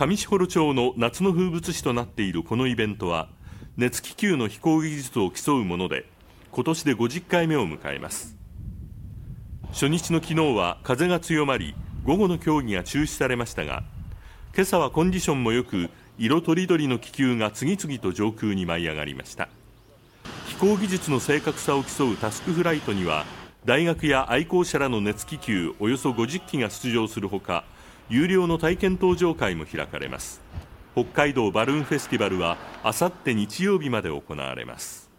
上士幌町の夏の風物詩となっているこのイベントは熱気球の飛行技術を競うもので今年で50回目を迎えます。初日の昨日は風が強まり午後の競技が中止されましたが今朝はコンディションも良く色とりどりの気球が次々と上空に舞い上がりました。飛行技術の正確さを競うタスクフライトには大学や愛好者らの熱気球およそ50機が出場するほか有料の体験搭乗会も開かれます。北海道バルーンフェスティバルはあさって日曜日まで行われます。